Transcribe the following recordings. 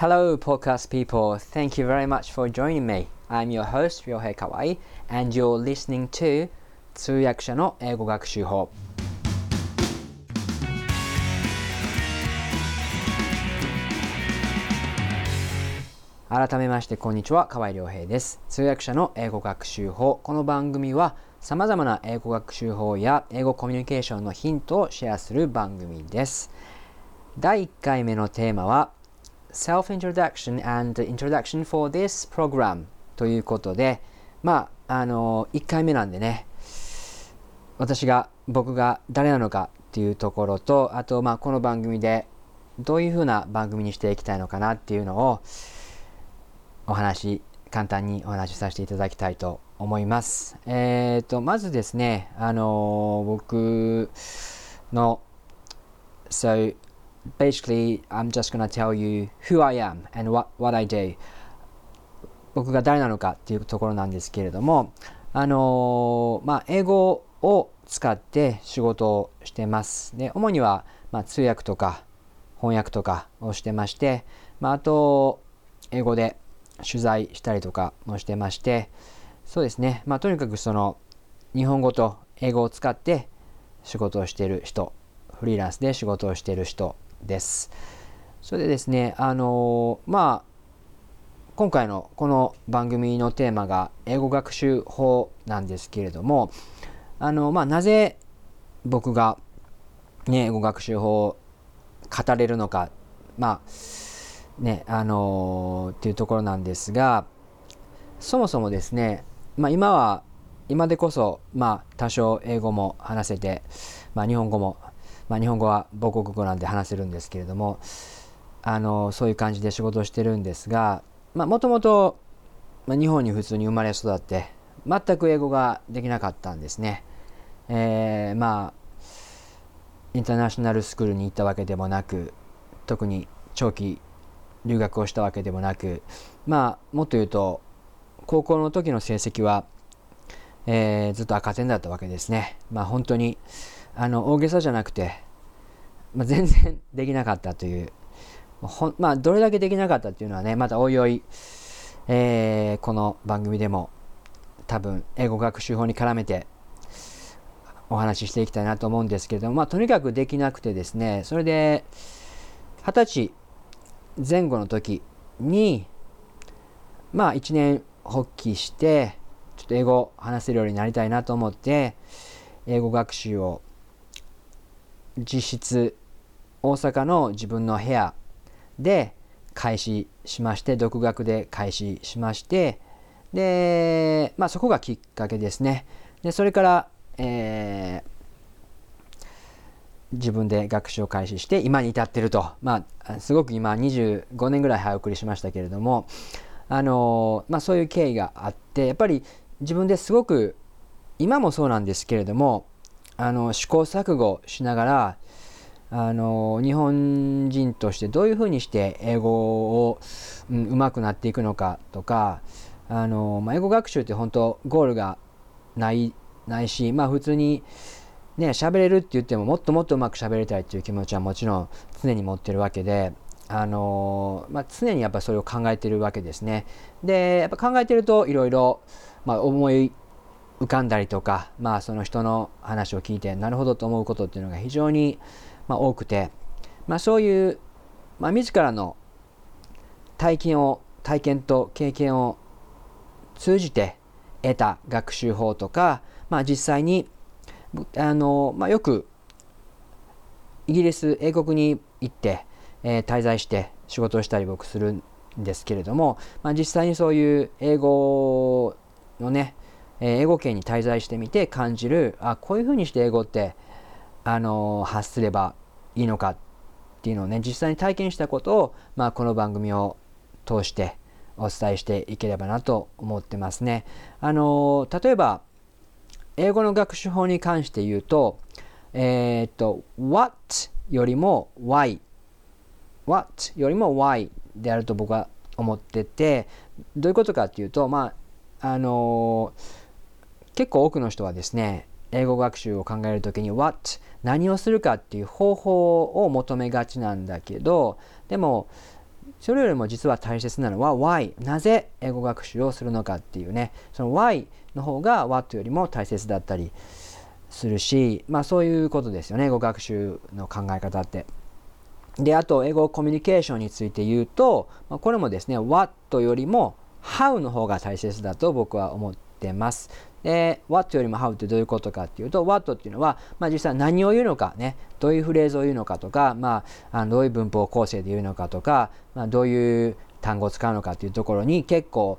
Hello, podcast people. Thank you very much for joining me. I'm your host, Ryohei Kawai, and you're listening to 通訳者の英語学習法。改めましてこんにちは河合良平です通訳者の英語学習法この番組はさまざまな英語学習法や英語コミュニケーションのヒントをシェアする番組です第1回目のテーマは Self-Introduction and Introduction for this Program ということでまああの1回目なんでね私が僕が誰なのかっていうところとあとまあこの番組でどういうふうな番組にしていきたいのかなっていうのをお話簡単にお話しさせていただきたいと思います。えっ、ー、とまずですねあの僕の So basically I'm just gonna tell you who I am and what, what I do 僕が誰なのかっていうところなんですけれどもあのまあ英語を使って仕事をしてます。で主には、まあ、通訳とか翻訳とかをしてまして、まあ、あと英語で取材したりとかもしてましてそうですねまあとにかくその日本語と英語を使って仕事をしている人フリーランスで仕事をしている人です。それでですねあのまあ今回のこの番組のテーマが英語学習法なんですけれどもあのまあなぜ僕が、ね、英語学習法を語れるのかまあねあのー、っていうところなんですがそもそもですね、まあ、今は今でこそ、まあ、多少英語も話せて、まあ、日本語も、まあ、日本語は母国語なんで話せるんですけれどもあのそういう感じで仕事をしてるんですがもともと日本に普通に生まれ育って全く英語ができなかったんですね。えー、まあインターナショナルスクールに行ったわけでもなく特に長期留学をしたわけでもなくまあもっと言うと高校の時の成績は、えー、ずっと赤点だったわけですね。まあ本当にあの大げさじゃなくて、まあ、全然 できなかったという。ほまあどれだけできなかったっていうのはねまたおいおい、えー、この番組でも多分英語学習法に絡めてお話ししていきたいなと思うんですけれどもまあとにかくできなくてですねそれで二十歳前後の時にまあ一年発起してちょっと英語を話せるようになりたいなと思って英語学習を実質大阪の自分の部屋で開始しまして独学で開始しましてでまあそこがきっかけですね。でそれから、えー自分で学習を開始して今に至ってると。まあすごく今25年ぐらい早送りしましたけれどもあのまあそういう経緯があってやっぱり自分ですごく今もそうなんですけれどもあの試行錯誤しながらあの日本人としてどういうふうにして英語を、うん、上手くなっていくのかとかあの、まあ、英語学習って本当ゴールがないないしまあ普通にね、喋れるって言ってももっともっとうまく喋りたいっていう気持ちはもちろん常に持ってるわけで、あのまあ、常にやっぱそれを考えてるわけですね。で、やっぱ考えてるといろいろ、思い浮かんだりとか、まあ、その人の話を聞いてなるほどと思うことっていうのが非常に、まあ、多くて、まあ、そういう、まあ、自らの体験を体験と経験を通じて得た学習法とか、まあ、実際にあの、まあ、よくイギリス英国に行って、えー、滞在して仕事をしたり僕するんですけれども、まあ、実際にそういう英語のね、英語圏に滞在してみて感じるあこういうふうにして英語ってあの発すればいいのかっていうのをね実際に体験したことを、まあ、この番組を通してお伝えしていければなと思ってますね。あの例えば英語の学習法に関して言うと、えっ、と、what よりも why。what よりも why であると僕は思ってて、どういうことかっていうと、まあ、あのー、結構多くの人はですね、英語学習を考えるときに what 何をするかっていう方法を求めがちなんだけどでもそれよりも実は大切なのは why なぜ英語学習をするのかっていうねその why の方が what よりも大切だったりするしまあそういうことですよね英語学習の考え方って。であと英語コミュニケーションについて言うと、まあ、これもですね what よりも how の方が大切だと僕は思ってます。で、what よりも how ってどういうことかっていうと、what っていうのは、まあ、実際何を言うのかね、どういうフレーズを言うのかとか、まあ、あのどういう文法構成で言うのかとか、まあ、どういう単語を使うのかっていうところに結構、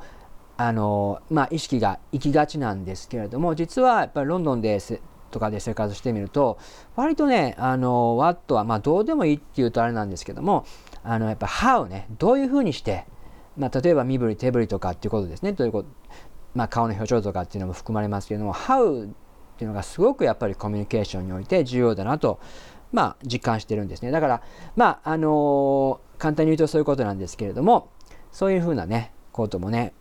あのまあ、意識が行きがちなんですけれども実はやっぱりロンドンですとかで生活してみると割とねあの What はまあどうでもいいっていうとあれなんですけどもあのやっぱ How ねどういうふうにして、まあ、例えば身振り手振りとかっていうことですねどういうことまあ、顔の表情とかっていうのも含まれますけれども How っていうのがすごくやっぱりコミュニケーションにおいて重要だなと、まあ、実感してるんですねだからまああのー、簡単に言うとそういうことなんですけれどもそういうふうなねこともね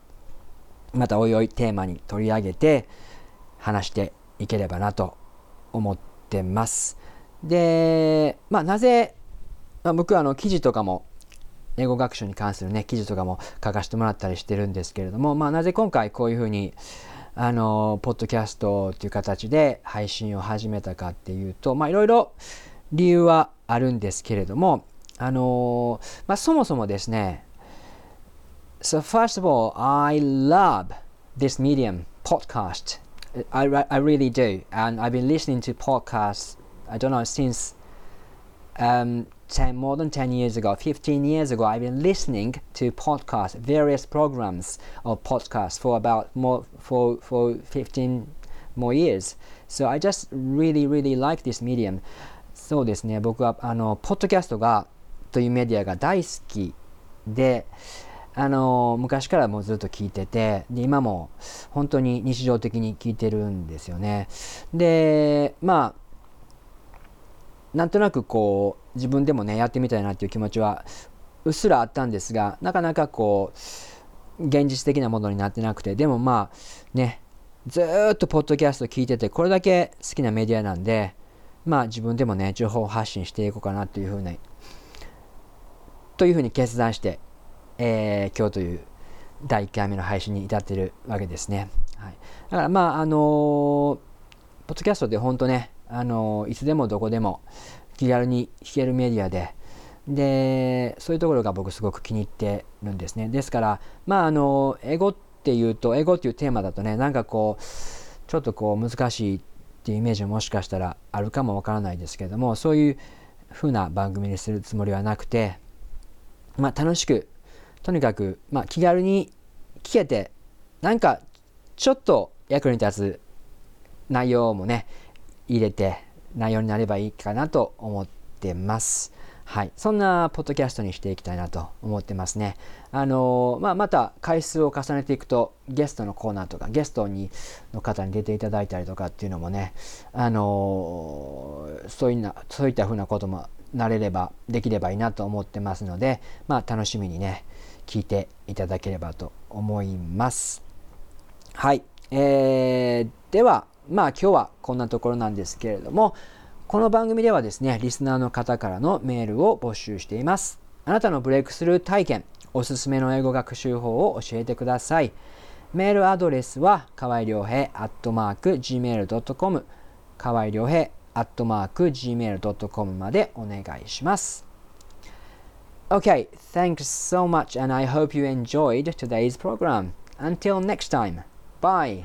またおいおいテーマに取り上げて話していければなと思ってます。で、まあ、なぜ、まあ、僕はあの記事とかも英語学習に関するね記事とかも書かせてもらったりしてるんですけれども、まあ、なぜ今回こういうふうにあのポッドキャストっていう形で配信を始めたかっていうとまあいろいろ理由はあるんですけれどもあの、まあ、そもそもですね So first of all I love this medium podcast. I, I really do. And I've been listening to podcasts I don't know since um, 10, more than 10 years ago, 15 years ago, I've been listening to podcasts, various programs of podcasts for about more, for, for 15 more years. So I just really, really like this medium. そうですね、僕はあの、ポッドキャストが、というメディアが大好きで、あの昔からもうずっと聞いててで今も本当に日常的に聞いてるんですよね。でまあなんとなくこう自分でもねやってみたいなっていう気持ちはうっすらあったんですがなかなかこう現実的なものになってなくてでもまあねずっとポッドキャスト聞いててこれだけ好きなメディアなんでまあ自分でもね情報発信していこうかなというふうにというふうに決断して、えー、今日という第1回目の配信に至ってるわけですね。はい、だからまああのー、ポッドキャストで本当ねあのいつでもどこでも気軽に弾けるメディアででそういうところが僕すごく気に入ってるんですね。ですからまああの英語っていうと英語っていうテーマだとねなんかこうちょっとこう難しいっていうイメージももしかしたらあるかもわからないですけどもそういうふうな番組にするつもりはなくてまあ楽しくとにかく、まあ、気軽に聞けてなんかちょっと役に立つ内容もね入れて内容になればいいかなと思ってます。はい、そんなポッドキャストにしていきたいなと思ってますね。あのまあ、また回数を重ねていくとゲストのコーナーとかゲストにの方に出ていただいたりとかっていうのもね、あのそういなそういったふうなこともなれればできればいいなと思ってますので、まあ、楽しみにね聞いていただければと思います。はい、えー、ではまあ今日はこんなところなんですけれども、この番組ではですね、リスナーの方からのメールを募集しています。あなたのブレイクスルー体験、おすすめの英語学習法を教えてください。メールアドレスは、かわいりょうへアットマーク gmail.com、かわいりょうへアットマーク gmail.com までお願いします。Okay, thanks so much and I hope you enjoyed today's program. Until next time, bye!